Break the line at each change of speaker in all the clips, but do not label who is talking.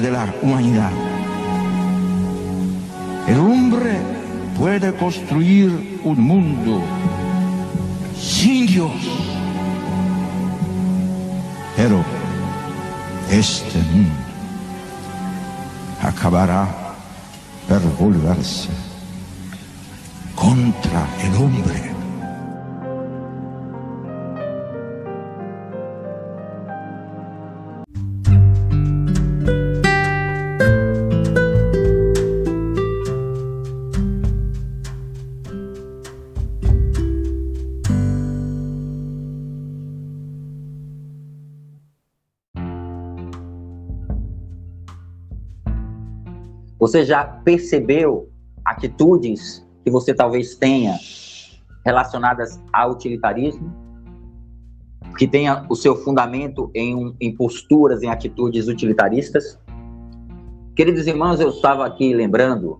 de la humanidad. El hombre puede construir un mundo sin Dios, pero este mundo acabará por volverse contra el hombre.
Você já percebeu atitudes que você talvez tenha relacionadas ao utilitarismo? Que tenha o seu fundamento em, em posturas, em atitudes utilitaristas? Queridos irmãos, eu estava aqui lembrando,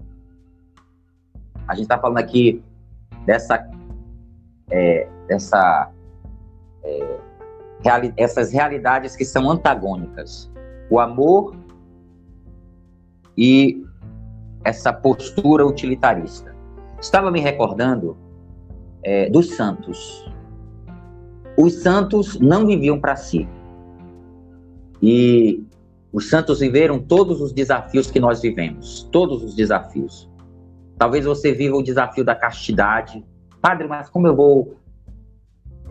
a gente está falando aqui dessa, é, dessa é, reali essas realidades que são antagônicas. O amor e essa postura utilitarista. Estava me recordando é, dos santos. Os santos não viviam para si. E os santos viveram todos os desafios que nós vivemos, todos os desafios. Talvez você viva o desafio da castidade. Padre, mas como eu vou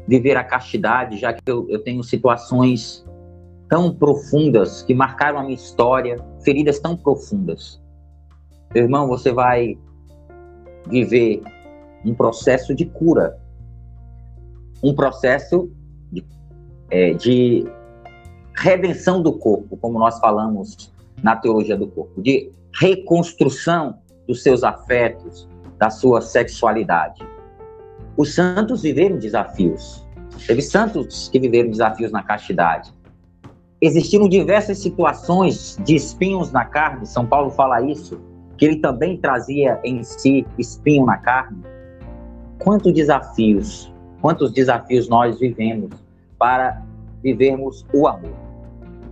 viver a castidade, já que eu, eu tenho situações tão profundas que marcaram a minha história, feridas tão profundas? Meu irmão, você vai viver um processo de cura, um processo de, é, de redenção do corpo, como nós falamos na teologia do corpo, de reconstrução dos seus afetos, da sua sexualidade. Os santos viveram desafios. Teve santos que viveram desafios na castidade. Existiram diversas situações de espinhos na carne, São Paulo fala isso, que ele também trazia em si espinho na carne. Quantos desafios, quantos desafios nós vivemos para vivermos o amor,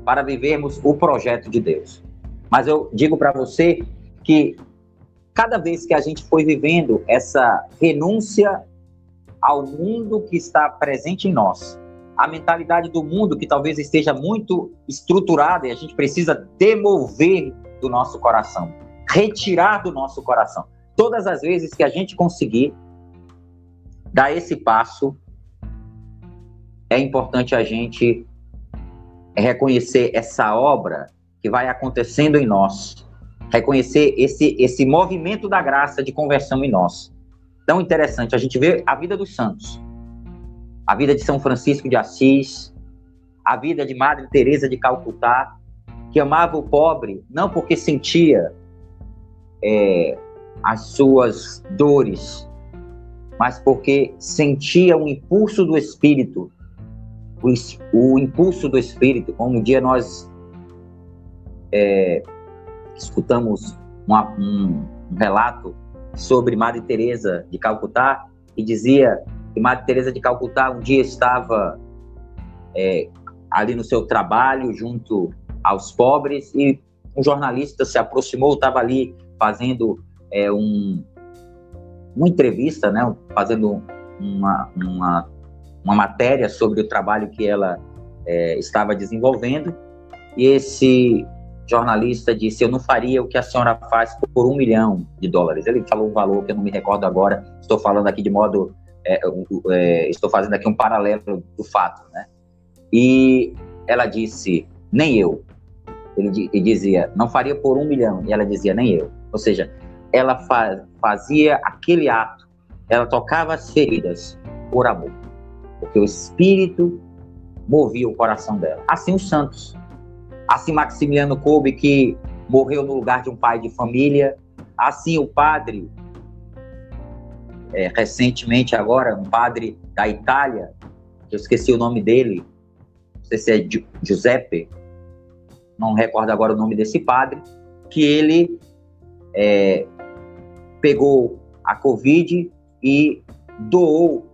para vivermos o projeto de Deus. Mas eu digo para você que cada vez que a gente foi vivendo essa renúncia ao mundo que está presente em nós, a mentalidade do mundo que talvez esteja muito estruturada e a gente precisa demover do nosso coração retirar do nosso coração. Todas as vezes que a gente conseguir dar esse passo, é importante a gente reconhecer essa obra que vai acontecendo em nós, reconhecer esse, esse movimento da graça de conversão em nós. Tão interessante, a gente vê a vida dos santos, a vida de São Francisco de Assis, a vida de Madre Teresa de Calcutá, que amava o pobre não porque sentia é, as suas dores, mas porque sentia o impulso do Espírito, o, o impulso do Espírito, como um dia nós é, escutamos uma, um, relato sobre Madre Teresa de Calcutá e dizia que Madre Teresa de Calcutá um dia estava é, ali no seu trabalho junto aos pobres e um jornalista se aproximou, estava ali fazendo é, um, uma entrevista, né, fazendo uma, uma, uma matéria sobre o trabalho que ela é, estava desenvolvendo, e esse jornalista disse: Eu não faria o que a senhora faz por um milhão de dólares. Ele falou um valor que eu não me recordo agora, estou falando aqui de modo. É, é, estou fazendo aqui um paralelo do fato, né? E ela disse: Nem eu. Ele, ele dizia: Não faria por um milhão. E ela dizia: Nem eu. Ou seja, ela fa fazia aquele ato, ela tocava as feridas por amor, porque o Espírito movia o coração dela. Assim os santos. Assim Maximiliano Kolbe, que morreu no lugar de um pai de família. Assim o padre, é, recentemente agora, um padre da Itália, eu esqueci o nome dele, não sei se é Giuseppe, não recordo agora o nome desse padre, que ele é, pegou a Covid e doou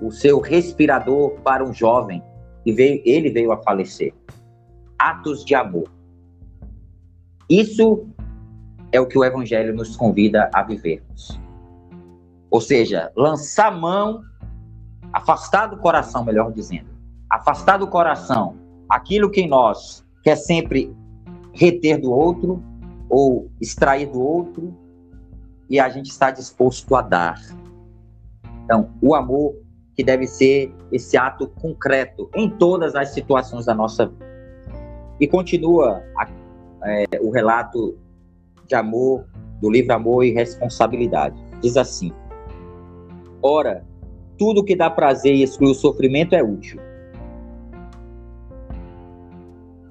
o seu respirador para um jovem e veio, ele veio a falecer. Atos de amor. Isso é o que o Evangelho nos convida a vivermos. Ou seja, lançar mão, afastar do coração, melhor dizendo, afastar do coração aquilo que em nós quer sempre reter do outro ou extrair do outro e a gente está disposto a dar. Então, o amor que deve ser esse ato concreto em todas as situações da nossa vida. E continua a, é, o relato de amor do livro Amor e Responsabilidade. Diz assim: Ora, tudo que dá prazer e exclui o sofrimento é útil.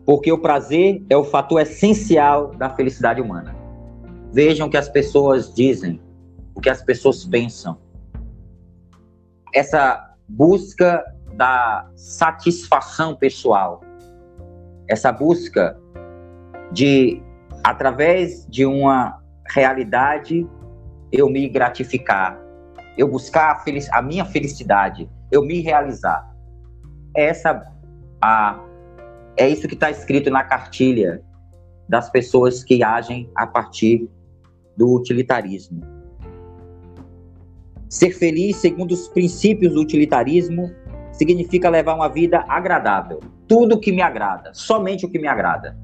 Porque o prazer é o fator essencial da felicidade humana. Vejam o que as pessoas dizem, o que as pessoas pensam. Essa busca da satisfação pessoal, essa busca de, através de uma realidade, eu me gratificar, eu buscar a, a minha felicidade, eu me realizar. Essa a, é isso que está escrito na cartilha das pessoas que agem a partir do utilitarismo. Ser feliz segundo os princípios do utilitarismo significa levar uma vida agradável. Tudo que me agrada, somente o que me agrada.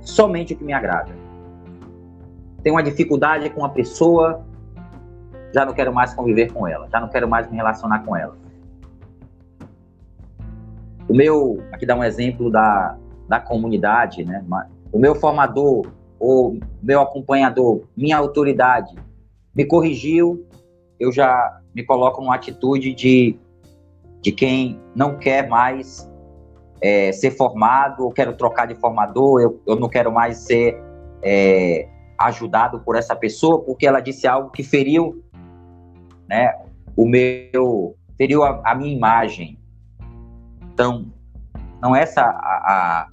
Somente o que me agrada. Tenho uma dificuldade com uma pessoa, já não quero mais conviver com ela, já não quero mais me relacionar com ela. O meu, aqui dá um exemplo da, da comunidade, né? O meu formador ou meu acompanhador, minha autoridade, me corrigiu, eu já me coloco numa atitude de, de quem não quer mais é, ser formado, ou quero trocar de formador, eu, eu não quero mais ser é, ajudado por essa pessoa, porque ela disse algo que feriu né, o meu, feriu a, a minha imagem. Então, não é essa a, a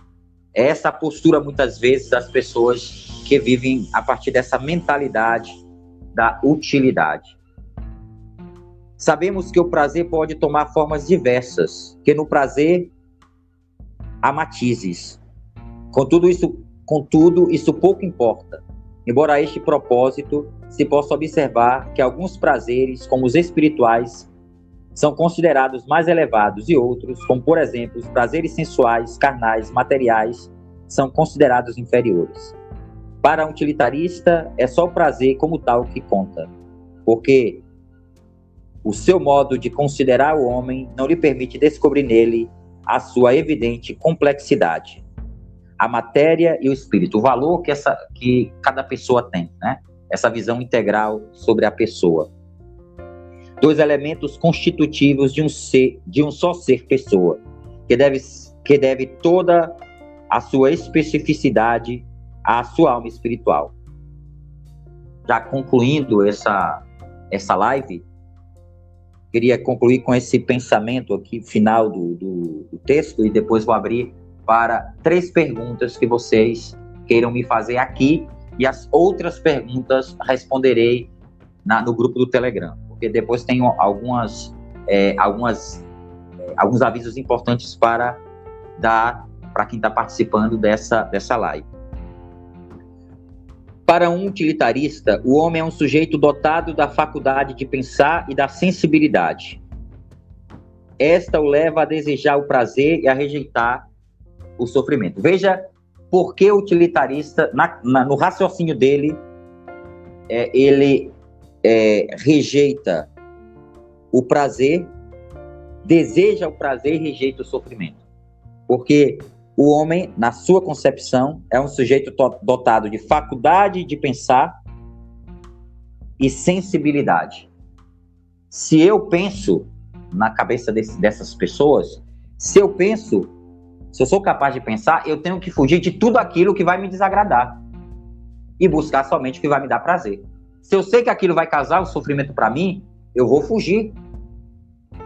é essa postura muitas vezes das pessoas que vivem a partir dessa mentalidade da utilidade. Sabemos que o prazer pode tomar formas diversas, que no prazer há matizes. Contudo, isso, contudo, isso pouco importa. Embora este propósito se possa observar que alguns prazeres, como os espirituais, são considerados mais elevados e outros, como por exemplo os prazeres sensuais, carnais, materiais, são considerados inferiores. Para um utilitarista, é só o prazer como tal que conta, porque o seu modo de considerar o homem não lhe permite descobrir nele a sua evidente complexidade. A matéria e o espírito, o valor que, essa, que cada pessoa tem, né? essa visão integral sobre a pessoa. Dois elementos constitutivos de um ser, de um só ser pessoa, que deve, que deve toda a sua especificidade a sua alma espiritual. Já concluindo essa, essa live, queria concluir com esse pensamento aqui final do, do, do texto e depois vou abrir para três perguntas que vocês queiram me fazer aqui e as outras perguntas responderei na, no grupo do Telegram, porque depois tem algumas, é, algumas, é, alguns avisos importantes para dar para quem está participando dessa, dessa live. Para um utilitarista, o homem é um sujeito dotado da faculdade de pensar e da sensibilidade. Esta o leva a desejar o prazer e a rejeitar o sofrimento. Veja por que o utilitarista, na, na, no raciocínio dele, é, ele é, rejeita o prazer, deseja o prazer e rejeita o sofrimento. Porque o homem, na sua concepção, é um sujeito dotado de faculdade de pensar e sensibilidade. Se eu penso na cabeça desse, dessas pessoas, se eu penso, se eu sou capaz de pensar, eu tenho que fugir de tudo aquilo que vai me desagradar e buscar somente o que vai me dar prazer. Se eu sei que aquilo vai causar o sofrimento para mim, eu vou fugir.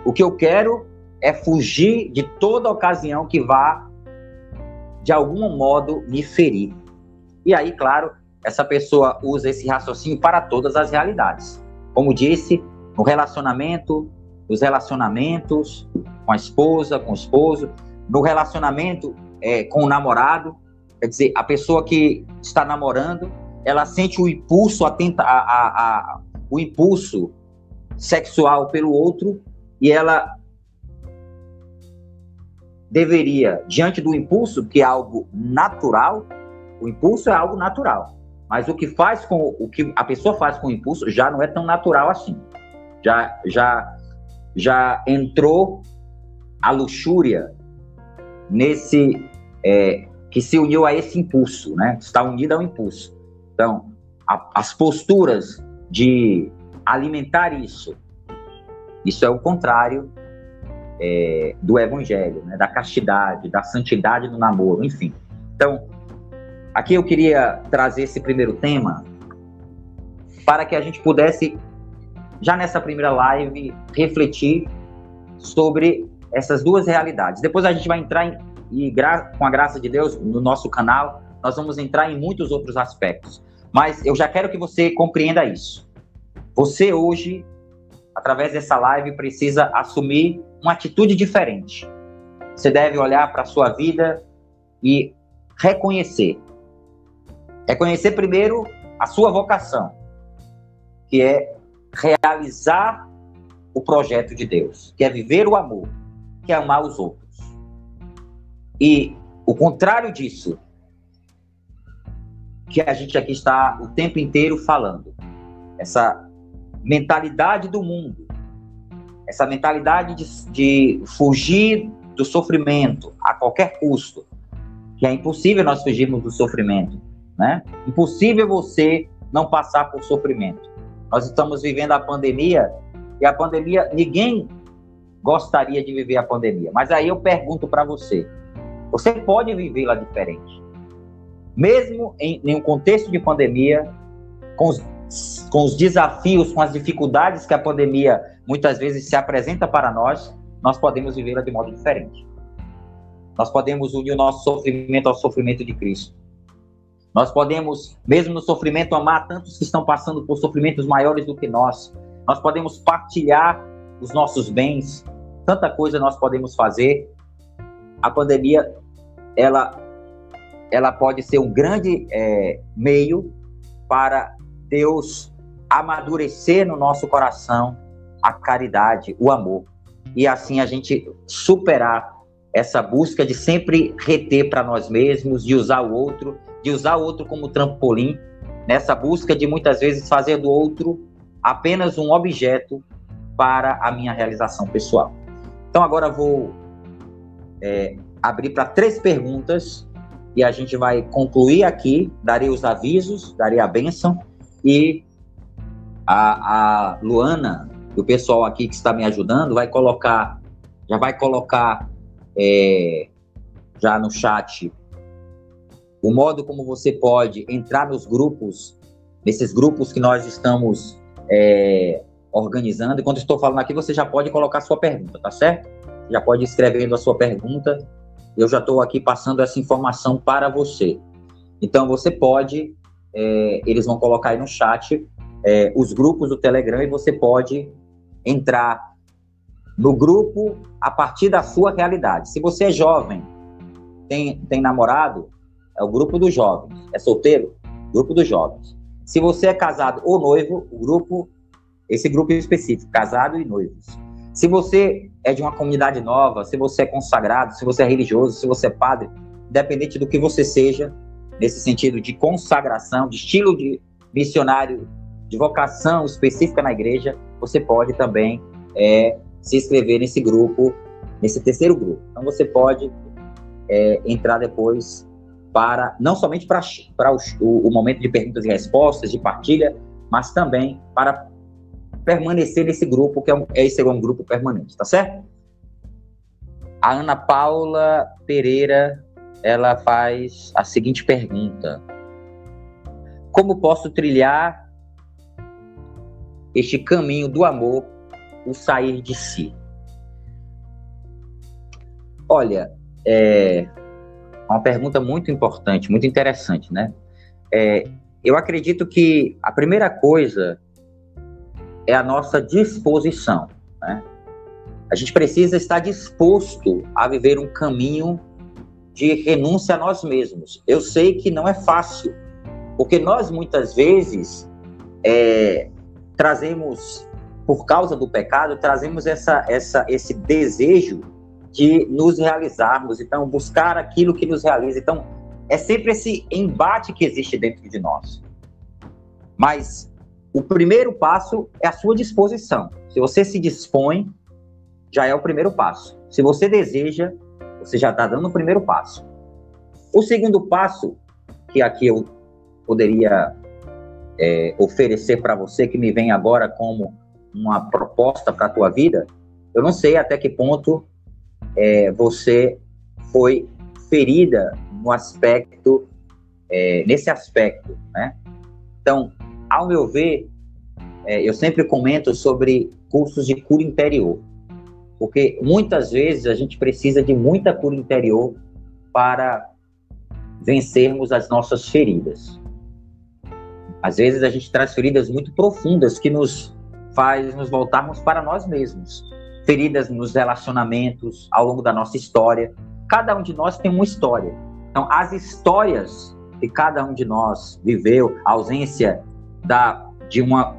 O que eu quero é fugir de toda ocasião que vá de algum modo me ferir. E aí, claro, essa pessoa usa esse raciocínio para todas as realidades. Como disse, no relacionamento, nos relacionamentos com a esposa, com o esposo, no relacionamento é, com o namorado. Quer dizer, a pessoa que está namorando, ela sente o impulso, a tenta, a, a, a, o impulso sexual pelo outro e ela deveria, diante do impulso, que é algo natural, o impulso é algo natural. Mas o que faz com o que a pessoa faz com o impulso já não é tão natural assim. Já já já entrou a luxúria nesse é, que se uniu a esse impulso, né? Está unida ao impulso. Então, a, as posturas de alimentar isso, isso é o contrário é, do evangelho, né? da castidade, da santidade do namoro, enfim. Então, aqui eu queria trazer esse primeiro tema para que a gente pudesse, já nessa primeira live, refletir sobre essas duas realidades. Depois a gente vai entrar em, e com a graça de Deus, no nosso canal, nós vamos entrar em muitos outros aspectos. Mas eu já quero que você compreenda isso. Você hoje, através dessa live, precisa assumir uma atitude diferente. Você deve olhar para a sua vida e reconhecer. Reconhecer primeiro a sua vocação, que é realizar o projeto de Deus, que é viver o amor, que é amar os outros. E o contrário disso, que a gente aqui está o tempo inteiro falando, essa mentalidade do mundo, essa mentalidade de, de fugir do sofrimento a qualquer custo, que é impossível nós fugirmos do sofrimento, né? Impossível você não passar por sofrimento. Nós estamos vivendo a pandemia e a pandemia, ninguém gostaria de viver a pandemia. Mas aí eu pergunto para você: você pode vivê-la diferente? Mesmo em, em um contexto de pandemia, com os com os desafios, com as dificuldades que a pandemia muitas vezes se apresenta para nós, nós podemos vivê-la de modo diferente. Nós podemos unir o nosso sofrimento ao sofrimento de Cristo. Nós podemos, mesmo no sofrimento, amar tantos que estão passando por sofrimentos maiores do que nós. Nós podemos partilhar os nossos bens. Tanta coisa nós podemos fazer. A pandemia, ela, ela pode ser um grande é, meio para Deus amadurecer no nosso coração a caridade, o amor. E assim a gente superar essa busca de sempre reter para nós mesmos, de usar o outro, de usar o outro como trampolim, nessa busca de muitas vezes fazer do outro apenas um objeto para a minha realização pessoal. Então agora vou é, abrir para três perguntas e a gente vai concluir aqui, darei os avisos, darei a bênção e a, a Luana, o pessoal aqui que está me ajudando, vai colocar, já vai colocar é, já no chat o modo como você pode entrar nos grupos, nesses grupos que nós estamos é, organizando. Enquanto estou falando aqui, você já pode colocar sua pergunta, tá certo? Já pode ir escrevendo a sua pergunta. Eu já estou aqui passando essa informação para você. Então, você pode é, eles vão colocar aí no chat é, os grupos do Telegram e você pode entrar no grupo a partir da sua realidade. Se você é jovem, tem, tem namorado, é o grupo dos jovens. É solteiro? Grupo dos jovens. Se você é casado ou noivo, o grupo, esse grupo específico, casado e noivos. Se você é de uma comunidade nova, se você é consagrado, se você é religioso, se você é padre, independente do que você seja, nesse sentido de consagração, de estilo de missionário, de vocação específica na igreja, você pode também é, se inscrever nesse grupo, nesse terceiro grupo. Então você pode é, entrar depois para não somente para, o, o, momento de perguntas e respostas, de partilha, mas também para permanecer nesse grupo, que é um, esse é um grupo permanente, tá certo? A Ana Paula Pereira ela faz a seguinte pergunta: Como posso trilhar este caminho do amor, o sair de si? Olha, é uma pergunta muito importante, muito interessante, né? É, eu acredito que a primeira coisa é a nossa disposição, né? A gente precisa estar disposto a viver um caminho de renúncia a nós mesmos. Eu sei que não é fácil, porque nós muitas vezes é, trazemos, por causa do pecado, trazemos essa, essa, esse desejo de nos realizarmos, então buscar aquilo que nos realiza. Então é sempre esse embate que existe dentro de nós. Mas o primeiro passo é a sua disposição. Se você se dispõe, já é o primeiro passo. Se você deseja, você já está dando o primeiro passo. O segundo passo, que aqui eu poderia é, oferecer para você, que me vem agora como uma proposta para a tua vida, eu não sei até que ponto é, você foi ferida no aspecto, é, nesse aspecto, né? Então, ao meu ver, é, eu sempre comento sobre cursos de cura interior, porque muitas vezes a gente precisa de muita cura interior para vencermos as nossas feridas. Às vezes a gente traz feridas muito profundas que nos faz nos voltarmos para nós mesmos. Feridas nos relacionamentos ao longo da nossa história. Cada um de nós tem uma história. Então, as histórias que cada um de nós viveu, a ausência da, de, uma,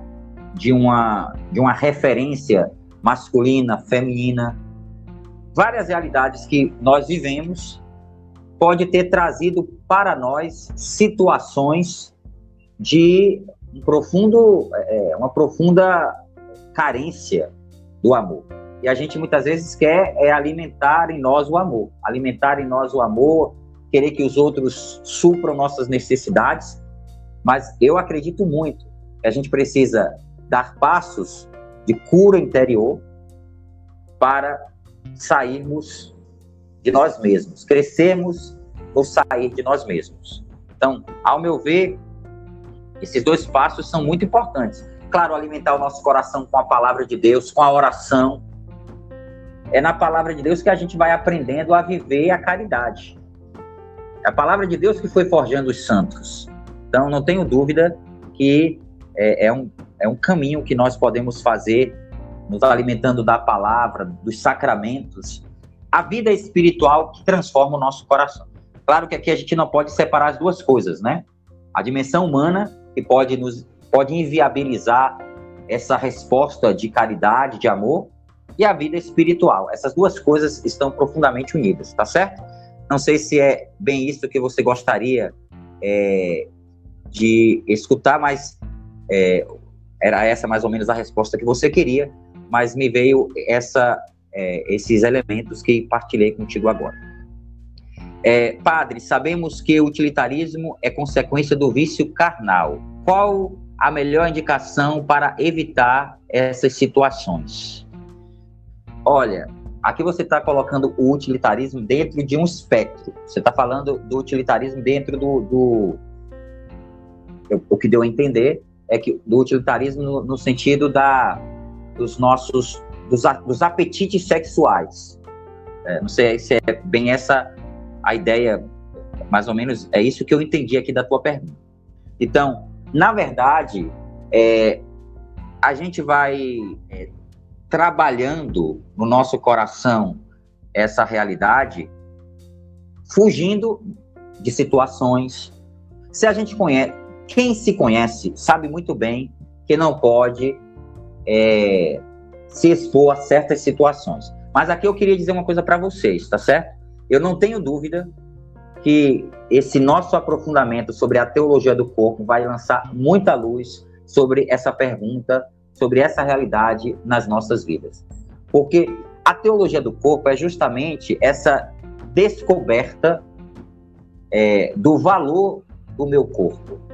de, uma, de uma referência masculina, feminina, várias realidades que nós vivemos, pode ter trazido para nós situações de um profundo, é, uma profunda carência do amor. E a gente muitas vezes quer é alimentar em nós o amor, alimentar em nós o amor, querer que os outros supram nossas necessidades, mas eu acredito muito que a gente precisa dar passos de cura interior para sairmos de nós mesmos, crescermos ou sair de nós mesmos. Então, ao meu ver, esses dois passos são muito importantes. Claro, alimentar o nosso coração com a palavra de Deus, com a oração. É na palavra de Deus que a gente vai aprendendo a viver a caridade. É a palavra de Deus que foi forjando os santos. Então, não tenho dúvida que é, é, um, é um caminho que nós podemos fazer, nos alimentando da palavra, dos sacramentos, a vida espiritual que transforma o nosso coração. Claro que aqui a gente não pode separar as duas coisas, né? A dimensão humana, que pode nos pode inviabilizar essa resposta de caridade, de amor, e a vida espiritual. Essas duas coisas estão profundamente unidas, tá certo? Não sei se é bem isso que você gostaria é, de escutar, mas é, era essa mais ou menos a resposta que você queria, mas me veio essa, é, esses elementos que partilhei contigo agora. É, padre, sabemos que o utilitarismo é consequência do vício carnal. Qual a melhor indicação para evitar essas situações? Olha, aqui você está colocando o utilitarismo dentro de um espectro. Você está falando do utilitarismo dentro do, do, o que deu a entender é que do utilitarismo no, no sentido da dos nossos dos, dos apetites sexuais. É, não sei se é bem essa a ideia, mais ou menos é isso que eu entendi aqui da tua pergunta. Então, na verdade, é, a gente vai é, trabalhando no nosso coração essa realidade, fugindo de situações. Se a gente conhece, quem se conhece sabe muito bem que não pode é, se expor a certas situações. Mas aqui eu queria dizer uma coisa para vocês, tá certo? Eu não tenho dúvida que esse nosso aprofundamento sobre a teologia do corpo vai lançar muita luz sobre essa pergunta, sobre essa realidade nas nossas vidas. Porque a teologia do corpo é justamente essa descoberta é, do valor do meu corpo.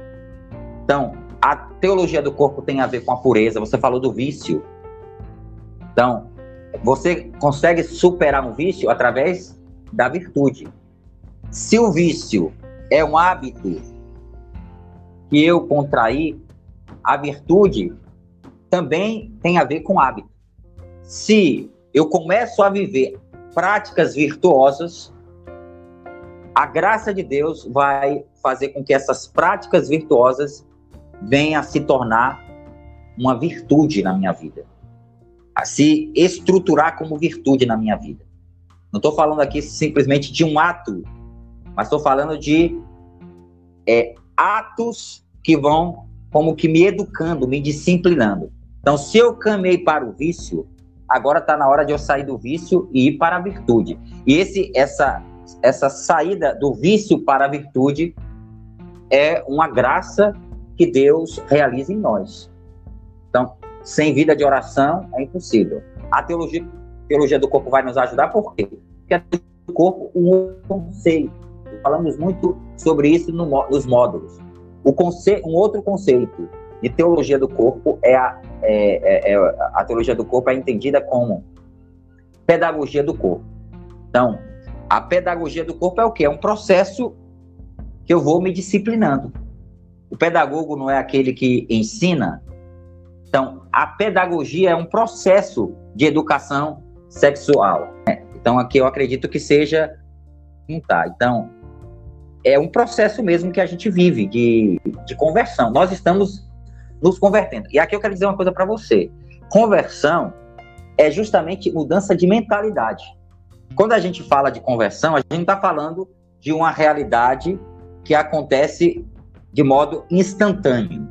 Então, a teologia do corpo tem a ver com a pureza. Você falou do vício. Então, você consegue superar um vício através da virtude. Se o vício é um hábito que eu contraí, a virtude também tem a ver com hábito. Se eu começo a viver práticas virtuosas, a graça de Deus vai fazer com que essas práticas virtuosas venha a se tornar uma virtude na minha vida. a se estruturar como virtude na minha vida. Não estou falando aqui simplesmente de um ato, mas estou falando de é, atos que vão como que me educando, me disciplinando. Então, se eu caminhei para o vício, agora está na hora de eu sair do vício e ir para a virtude. E esse, essa, essa saída do vício para a virtude é uma graça que Deus realiza em nós. Então, sem vida de oração é impossível. A teologia, teologia do corpo vai nos ajudar por quê? Porque a do corpo, um conceito. Falamos muito sobre isso no, nos módulos. O conce, um outro conceito de teologia do corpo é a, é, é, é, a teologia do corpo é entendida como pedagogia do corpo. Então, a pedagogia do corpo é o quê? É um processo que eu vou me disciplinando. O pedagogo não é aquele que ensina. Então, a pedagogia é um processo de educação sexual. Né? Então, aqui eu acredito que seja. Tá. Então, é um processo mesmo que a gente vive de, de conversão. Nós estamos nos convertendo. E aqui eu quero dizer uma coisa para você: conversão é justamente mudança de mentalidade. Quando a gente fala de conversão, a gente está falando de uma realidade que acontece de modo instantâneo.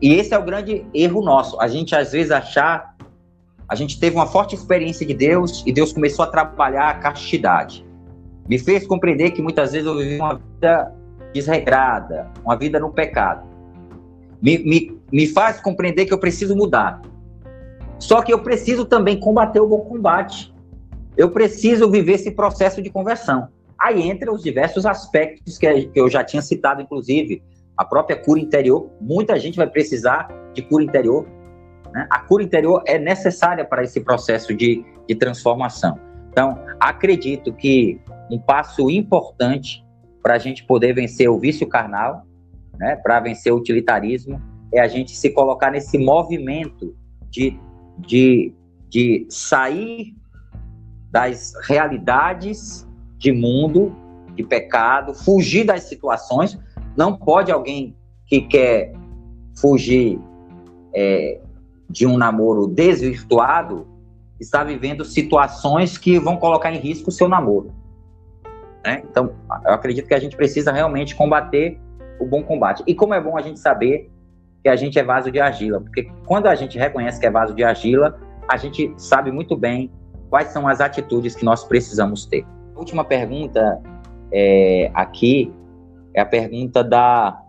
E esse é o grande erro nosso. A gente às vezes achar, a gente teve uma forte experiência de Deus e Deus começou a trabalhar a castidade. Me fez compreender que muitas vezes eu vivi uma vida desregrada, uma vida no pecado. Me, me, me faz compreender que eu preciso mudar. Só que eu preciso também combater o bom combate. Eu preciso viver esse processo de conversão. Aí entra os diversos aspectos que eu já tinha citado, inclusive a própria cura interior. Muita gente vai precisar de cura interior. Né? A cura interior é necessária para esse processo de, de transformação. Então, acredito que um passo importante para a gente poder vencer o vício carnal, né, para vencer o utilitarismo, é a gente se colocar nesse movimento de, de, de sair das realidades de mundo, de pecado, fugir das situações. Não pode alguém que quer fugir é, de um namoro desvirtuado estar vivendo situações que vão colocar em risco o seu namoro. Né? Então, eu acredito que a gente precisa realmente combater o bom combate. E como é bom a gente saber que a gente é vaso de argila, porque quando a gente reconhece que é vaso de argila, a gente sabe muito bem quais são as atitudes que nós precisamos ter última pergunta é, aqui é a pergunta da.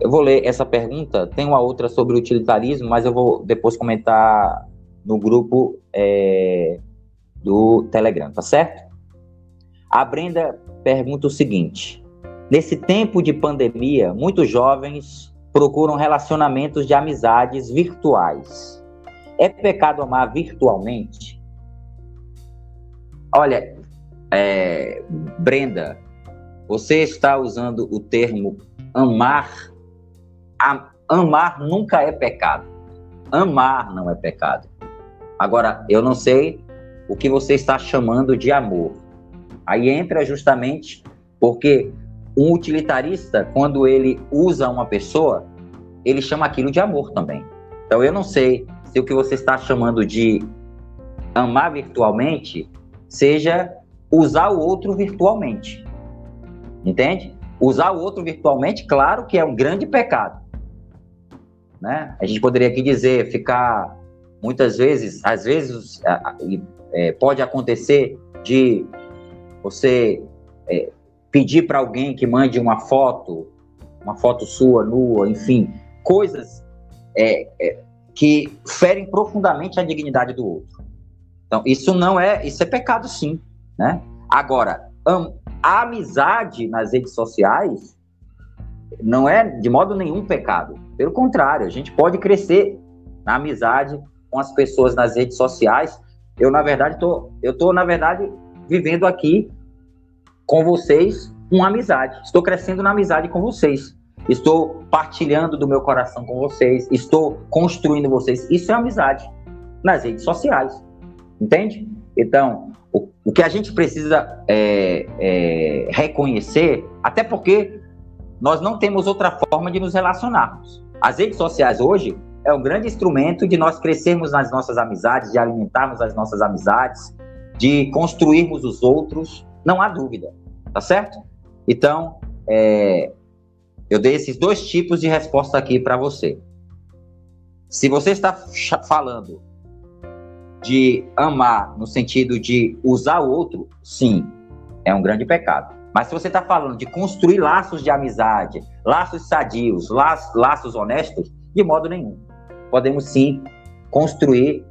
Eu vou ler essa pergunta. Tem uma outra sobre utilitarismo, mas eu vou depois comentar no grupo é, do Telegram, tá certo? A Brenda pergunta o seguinte: Nesse tempo de pandemia, muitos jovens procuram relacionamentos de amizades virtuais. É pecado amar virtualmente? Olha, é, Brenda, você está usando o termo amar. A, amar nunca é pecado. Amar não é pecado. Agora, eu não sei o que você está chamando de amor. Aí entra justamente porque um utilitarista, quando ele usa uma pessoa, ele chama aquilo de amor também. Então, eu não sei se o que você está chamando de amar virtualmente seja usar o outro virtualmente. Entende? Usar o outro virtualmente, claro que é um grande pecado. Né? A gente poderia aqui dizer, ficar muitas vezes, às vezes é, pode acontecer de você é, pedir para alguém que mande uma foto, uma foto sua, nua, enfim, coisas é, é que ferem profundamente a dignidade do outro. Então, isso não é, isso é pecado sim, né? Agora, a amizade nas redes sociais não é de modo nenhum pecado. Pelo contrário, a gente pode crescer na amizade com as pessoas nas redes sociais. Eu, na verdade, tô, eu tô, na verdade, vivendo aqui com vocês uma amizade. Estou crescendo na amizade com vocês. Estou partilhando do meu coração com vocês. Estou construindo vocês. Isso é amizade nas redes sociais. Entende? Então, o, o que a gente precisa é, é, reconhecer, até porque nós não temos outra forma de nos relacionarmos. As redes sociais hoje, é um grande instrumento de nós crescermos nas nossas amizades, de alimentarmos as nossas amizades, de construirmos os outros, não há dúvida, tá certo? Então, é, eu dei esses dois tipos de resposta aqui para você. Se você está falando de amar no sentido de usar o outro, sim, é um grande pecado. Mas se você está falando de construir laços de amizade, laços sadios, laços, laços honestos, de modo nenhum. Podemos sim construir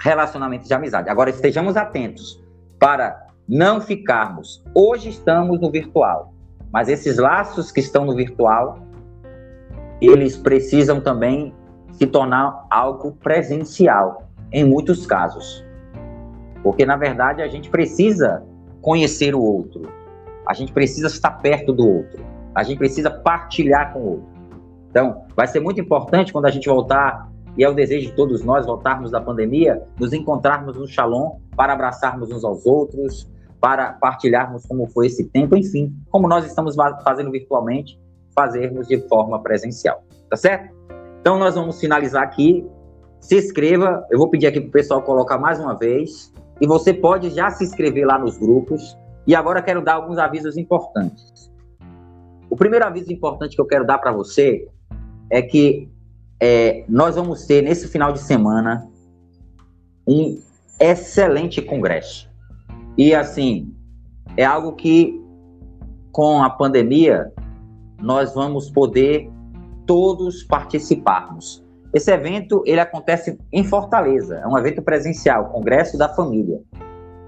relacionamentos de amizade. Agora estejamos atentos para não ficarmos. Hoje estamos no virtual, mas esses laços que estão no virtual, eles precisam também se tornar algo presencial, em muitos casos. Porque, na verdade, a gente precisa conhecer o outro, a gente precisa estar perto do outro, a gente precisa partilhar com o outro. Então, vai ser muito importante quando a gente voltar, e é o desejo de todos nós voltarmos da pandemia, nos encontrarmos no Shalom para abraçarmos uns aos outros, para partilharmos como foi esse tempo, enfim, como nós estamos fazendo virtualmente, fazermos de forma presencial, tá certo? Então nós vamos finalizar aqui. Se inscreva, eu vou pedir aqui para o pessoal colocar mais uma vez, e você pode já se inscrever lá nos grupos. E agora quero dar alguns avisos importantes. O primeiro aviso importante que eu quero dar para você é que é, nós vamos ter nesse final de semana um excelente congresso. E assim, é algo que com a pandemia nós vamos poder todos participarmos. Esse evento ele acontece em Fortaleza, é um evento presencial, Congresso da Família.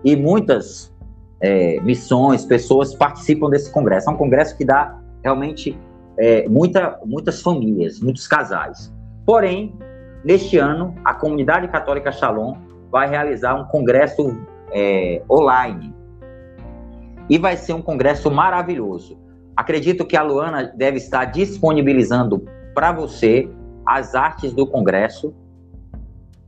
E muitas é, missões, pessoas participam desse congresso. É um congresso que dá realmente é, muita, muitas famílias, muitos casais. Porém, neste ano, a comunidade católica Shalom vai realizar um congresso é, online. E vai ser um congresso maravilhoso. Acredito que a Luana deve estar disponibilizando para você as artes do congresso.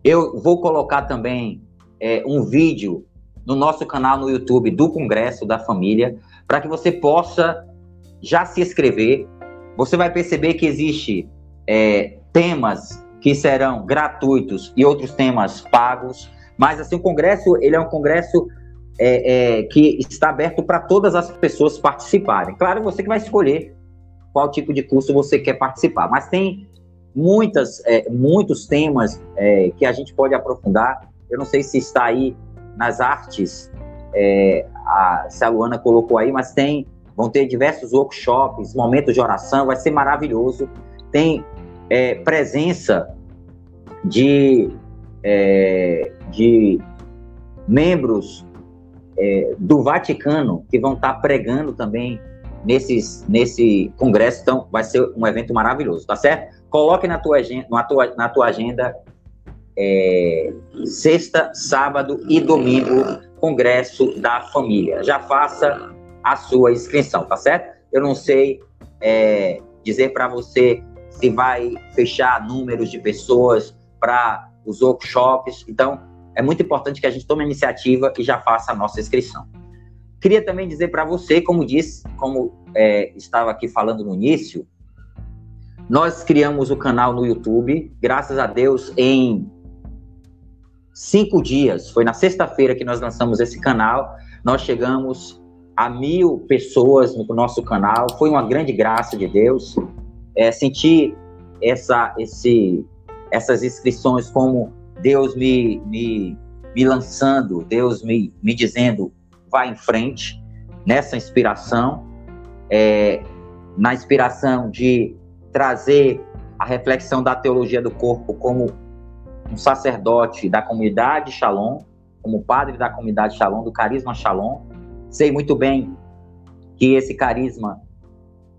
Eu vou colocar também é, um vídeo no nosso canal no YouTube do Congresso da Família, para que você possa já se inscrever. Você vai perceber que existe é, temas que serão gratuitos e outros temas pagos. Mas assim, o congresso ele é um congresso é, é, que está aberto para todas as pessoas participarem. Claro, você que vai escolher qual tipo de curso você quer participar, mas tem muitas, é, muitos temas é, que a gente pode aprofundar. Eu não sei se está aí nas artes, é, a, se a Luana colocou aí, mas tem, vão ter diversos workshops, momentos de oração, vai ser maravilhoso. Tem é, presença de é, de membros é, do Vaticano que vão estar pregando também nesses, nesse congresso. Então, vai ser um evento maravilhoso, tá certo? Coloque na tua agenda, na tua, na tua agenda é, sexta, sábado e domingo, congresso da família. Já faça a sua inscrição, tá certo? Eu não sei é, dizer para você se vai fechar números de pessoas para os workshops. Então, é muito importante que a gente tome a iniciativa e já faça a nossa inscrição. Queria também dizer para você, como disse, como é, estava aqui falando no início, nós criamos o canal no YouTube, graças a Deus, em cinco dias. Foi na sexta-feira que nós lançamos esse canal. Nós chegamos a mil pessoas no nosso canal. Foi uma grande graça de Deus. É, sentir essa, esse, essas inscrições como Deus me, me, me lançando, Deus me, me dizendo, vá em frente nessa inspiração, é, na inspiração de trazer a reflexão da teologia do corpo como um sacerdote da comunidade Shalom, como padre da comunidade Shalom, do carisma Shalom. Sei muito bem que esse carisma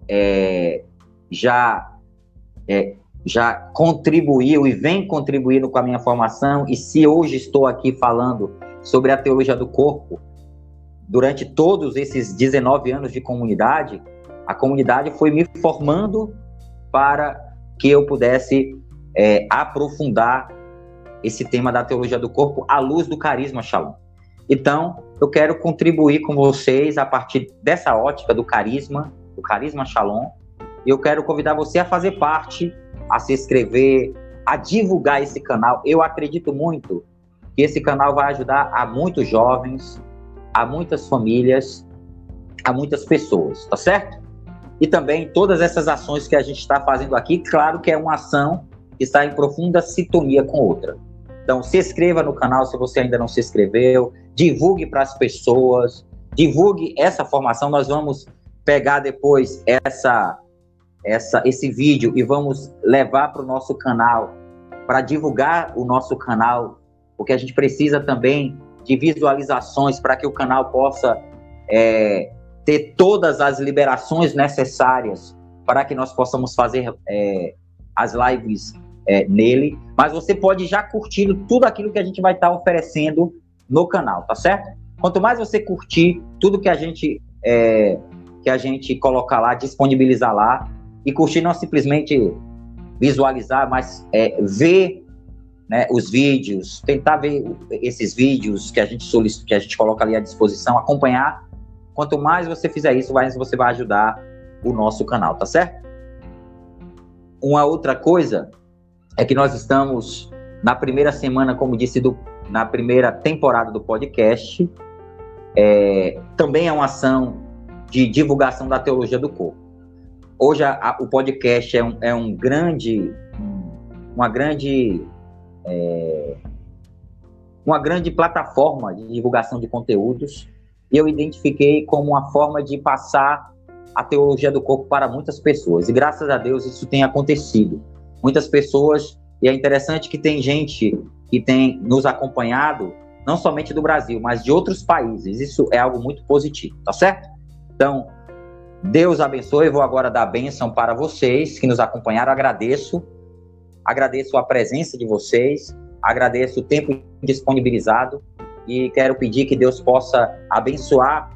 é, já é, já contribuiu e vem contribuindo com a minha formação, e se hoje estou aqui falando sobre a teologia do corpo, durante todos esses 19 anos de comunidade, a comunidade foi me formando para que eu pudesse é, aprofundar esse tema da teologia do corpo à luz do carisma Shalom. Então, eu quero contribuir com vocês a partir dessa ótica do carisma, do carisma Shalom, e eu quero convidar você a fazer parte a se inscrever, a divulgar esse canal. Eu acredito muito que esse canal vai ajudar a muitos jovens, a muitas famílias, a muitas pessoas, tá certo? E também todas essas ações que a gente está fazendo aqui, claro que é uma ação que está em profunda sintonia com outra. Então, se inscreva no canal se você ainda não se inscreveu, divulgue para as pessoas, divulgue essa formação. Nós vamos pegar depois essa, essa, esse vídeo e vamos levar para o nosso canal, para divulgar o nosso canal, porque a gente precisa também de visualizações para que o canal possa é, ter todas as liberações necessárias para que nós possamos fazer é, as lives é, nele. Mas você pode já curtir tudo aquilo que a gente vai estar oferecendo no canal, tá certo? Quanto mais você curtir tudo que a gente é, que a gente colocar lá, disponibilizar lá e curtir não simplesmente visualizar, mas é, ver né, os vídeos, tentar ver esses vídeos que a gente solicita, que a gente coloca ali à disposição, acompanhar. Quanto mais você fizer isso, mais você vai ajudar o nosso canal, tá certo? Uma outra coisa é que nós estamos na primeira semana, como disse, do, na primeira temporada do podcast. É, também é uma ação de divulgação da teologia do corpo. Hoje a, a, o podcast é um, é um grande, uma grande, é, uma grande plataforma de divulgação de conteúdos. E eu identifiquei como uma forma de passar a teologia do corpo para muitas pessoas. E graças a Deus isso tem acontecido. Muitas pessoas, e é interessante que tem gente que tem nos acompanhado, não somente do Brasil, mas de outros países. Isso é algo muito positivo, tá certo? Então, Deus abençoe. Vou agora dar bênção para vocês que nos acompanharam. Agradeço. Agradeço a presença de vocês. Agradeço o tempo disponibilizado. E quero pedir que Deus possa abençoar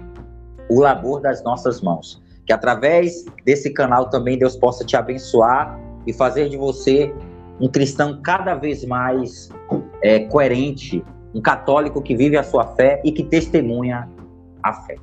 o labor das nossas mãos. Que através desse canal também Deus possa te abençoar e fazer de você um cristão cada vez mais é, coerente, um católico que vive a sua fé e que testemunha a fé.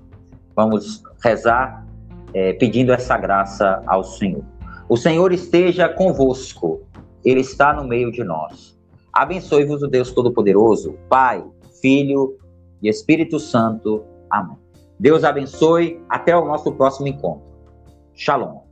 Vamos rezar é, pedindo essa graça ao Senhor. O Senhor esteja convosco, Ele está no meio de nós. Abençoe-vos o Deus Todo-Poderoso, Pai, Filho e Espírito Santo. Amém. Deus abençoe. Até o nosso próximo encontro. Shalom.